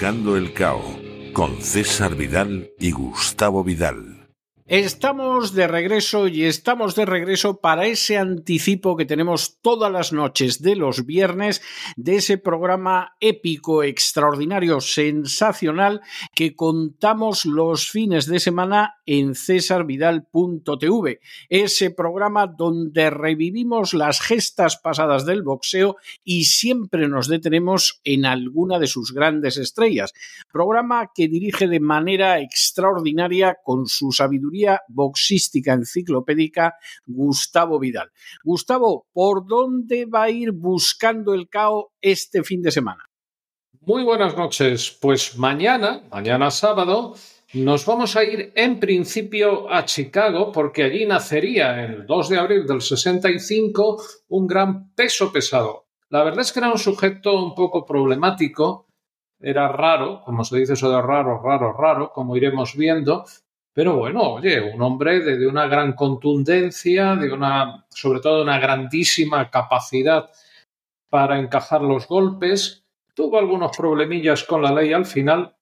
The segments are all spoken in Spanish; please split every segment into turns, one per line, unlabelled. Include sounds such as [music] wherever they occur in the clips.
Buscando el Cao con César Vidal y Gustavo Vidal.
Estamos de regreso y estamos de regreso para ese anticipo que tenemos todas las noches de los viernes de ese programa épico, extraordinario, sensacional que contamos los fines de semana en cesarvidal.tv. Ese programa donde revivimos las gestas pasadas del boxeo y siempre nos detenemos en alguna de sus grandes estrellas. Programa que dirige de manera extraordinaria con su sabiduría boxística enciclopédica Gustavo Vidal. Gustavo, ¿por dónde va a ir buscando el CAO este fin de semana?
Muy buenas noches. Pues mañana, mañana sábado, nos vamos a ir en principio a Chicago porque allí nacería el 2 de abril del 65 un gran peso pesado. La verdad es que era un sujeto un poco problemático, era raro, como se dice eso de raro, raro, raro, como iremos viendo, pero bueno, oye, un hombre de, una gran contundencia, de una, sobre todo de una grandísima capacidad para encajar los golpes. Tuvo algunos problemillas con la ley al final,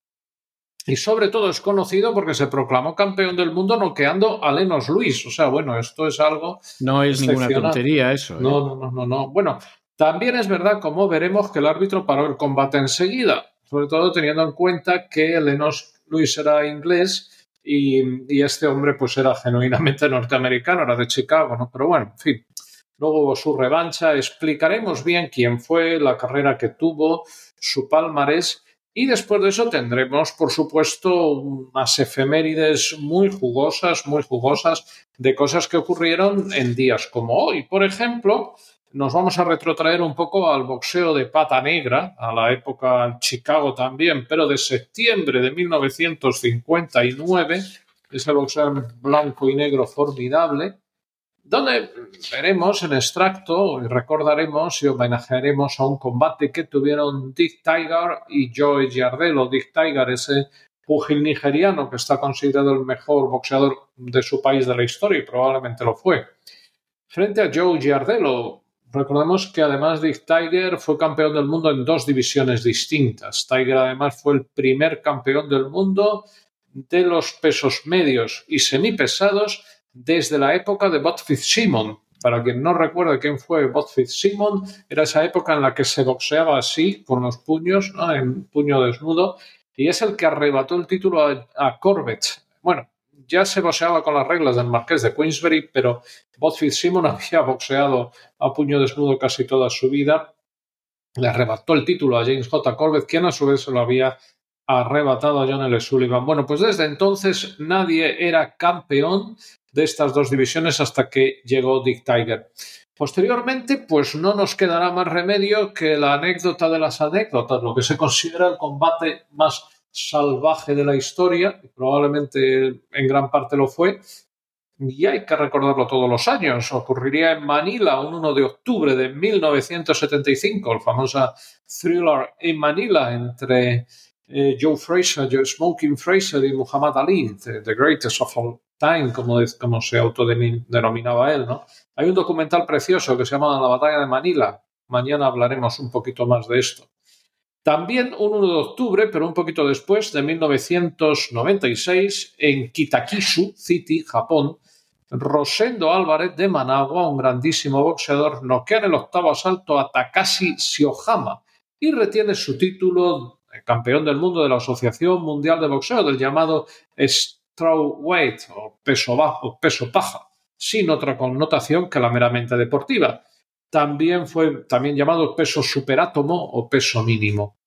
y sobre todo es conocido porque se proclamó campeón del mundo noqueando a Lenos Luis. O sea, bueno, esto es algo.
No es ninguna tontería eso. ¿eh?
No, no, no, no, no. Bueno, también es verdad, como veremos, que el árbitro paró el combate enseguida, sobre todo teniendo en cuenta que Lenos Luis era inglés y, este hombre pues era genuinamente norteamericano, era de Chicago, ¿no? Pero bueno, en fin. Luego hubo su revancha, explicaremos bien quién fue, la carrera que tuvo, su palmarés y después de eso tendremos, por supuesto, unas efemérides muy jugosas, muy jugosas de cosas que ocurrieron en días como hoy. Por ejemplo, nos vamos a retrotraer un poco al boxeo de pata negra, a la época en Chicago también, pero de septiembre de 1959, ese boxeo blanco y negro formidable, donde veremos en extracto y recordaremos y homenajearemos a un combate que tuvieron Dick Tiger y Joe Giardello. Dick Tiger, ese pugil nigeriano que está considerado el mejor boxeador de su país de la historia y probablemente lo fue. Frente a Joe Giardello, Recordemos que además Dick Tiger fue campeón del mundo en dos divisiones distintas. Tiger además fue el primer campeón del mundo de los pesos medios y semipesados desde la época de Bob Fitzsimon. Para quien no recuerde quién fue Bob Fitzsimon, era esa época en la que se boxeaba así, con los puños, en puño desnudo, y es el que arrebató el título a, a Corbett. Bueno, ya se boxeaba con las reglas del Marqués de Queensberry, pero Bob Fitzsimon [laughs] había boxeado a puño desnudo casi toda su vida. Le arrebató el título a James J. Corbett, quien a su vez se lo había arrebatado a John L. Sullivan. Bueno, pues desde entonces nadie era campeón de estas dos divisiones hasta que llegó Dick Tiger. Posteriormente, pues no nos quedará más remedio que la anécdota de las anécdotas, lo que se considera el combate más salvaje de la historia, probablemente en gran parte lo fue, y hay que recordarlo todos los años. Ocurriría en Manila un 1 de octubre de 1975, el famoso thriller en Manila entre eh, Joe Fraser, Joe Smoking Fraser y Muhammad Ali, the, Greatest of All Time, como, como se autodenominaba él. ¿no? Hay un documental precioso que se llama La Batalla de Manila. Mañana hablaremos un poquito más de esto. También un 1 de octubre, pero un poquito después, de 1996, en Kitakisu City, Japón, Rosendo Álvarez de Managua, un grandísimo boxeador, noquea en el octavo asalto a Takashi Shiohama y retiene su título de campeón del mundo de la Asociación Mundial de Boxeo, del llamado Strawweight o peso bajo, peso paja, sin otra connotación que la meramente deportiva. También fue también llamado peso superátomo o peso mínimo.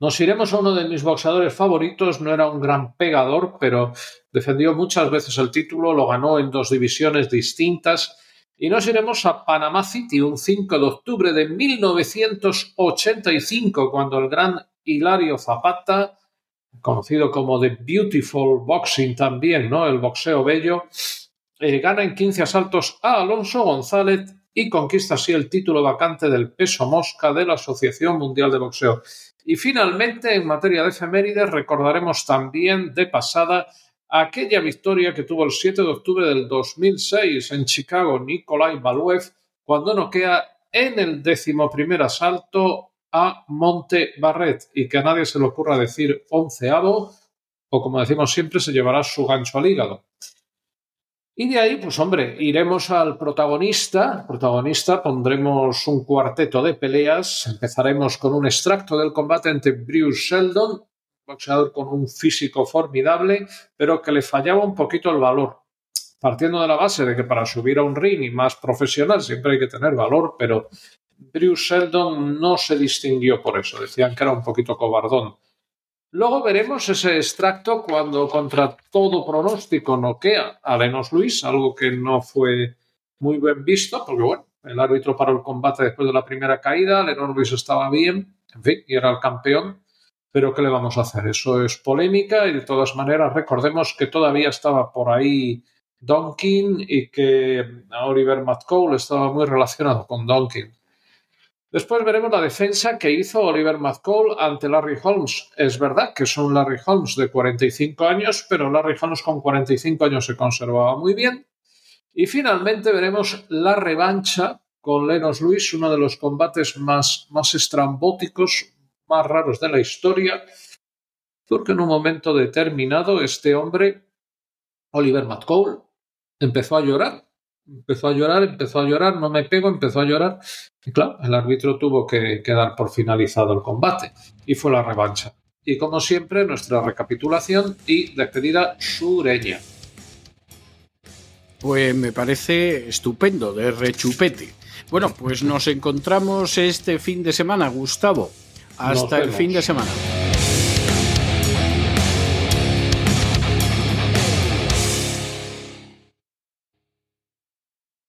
Nos iremos a uno de mis boxeadores favoritos, no era un gran pegador, pero defendió muchas veces el título, lo ganó en dos divisiones distintas. Y nos iremos a Panamá City un 5 de octubre de 1985, cuando el gran Hilario Zapata, conocido como The Beautiful Boxing también, ¿no? El boxeo bello, eh, gana en 15 asaltos a Alonso González y conquista así el título vacante del peso mosca de la Asociación Mundial de Boxeo. Y finalmente, en materia de efemérides, recordaremos también de pasada aquella victoria que tuvo el 7 de octubre del 2006 en Chicago Nikolai Baluev cuando noquea en el décimo primer asalto a Monte Barret y que a nadie se le ocurra decir onceavo o como decimos siempre se llevará su gancho al hígado. Y de ahí, pues hombre, iremos al protagonista. Protagonista, pondremos un cuarteto de peleas. Empezaremos con un extracto del combate entre Bruce Sheldon, boxeador con un físico formidable, pero que le fallaba un poquito el valor. Partiendo de la base de que para subir a un ring y más profesional siempre hay que tener valor, pero Bruce Sheldon no se distinguió por eso. Decían que era un poquito cobardón. Luego veremos ese extracto cuando contra todo pronóstico noquea a Lenos Luis, algo que no fue muy bien visto, porque bueno, el árbitro paró el combate después de la primera caída, Lenos Luis estaba bien, en fin, y era el campeón, pero ¿qué le vamos a hacer? Eso es polémica y de todas maneras recordemos que todavía estaba por ahí Donkin y que Oliver McCall estaba muy relacionado con Donkin. Después veremos la defensa que hizo Oliver McCall ante Larry Holmes. Es verdad que son Larry Holmes de 45 años, pero Larry Holmes con 45 años se conservaba muy bien. Y finalmente veremos la revancha con Lenos Luis, uno de los combates más, más estrambóticos, más raros de la historia, porque en un momento determinado este hombre, Oliver McCall, empezó a llorar empezó a llorar, empezó a llorar, no me pego, empezó a llorar. Y claro, el árbitro tuvo que, dar por finalizado el combate y fue la revancha. Y como siempre, nuestra recapitulación y despedida sureña.
Pues me parece estupendo, de rechupete. Bueno, pues nos encontramos este fin de semana, Gustavo. Hasta el fin de semana.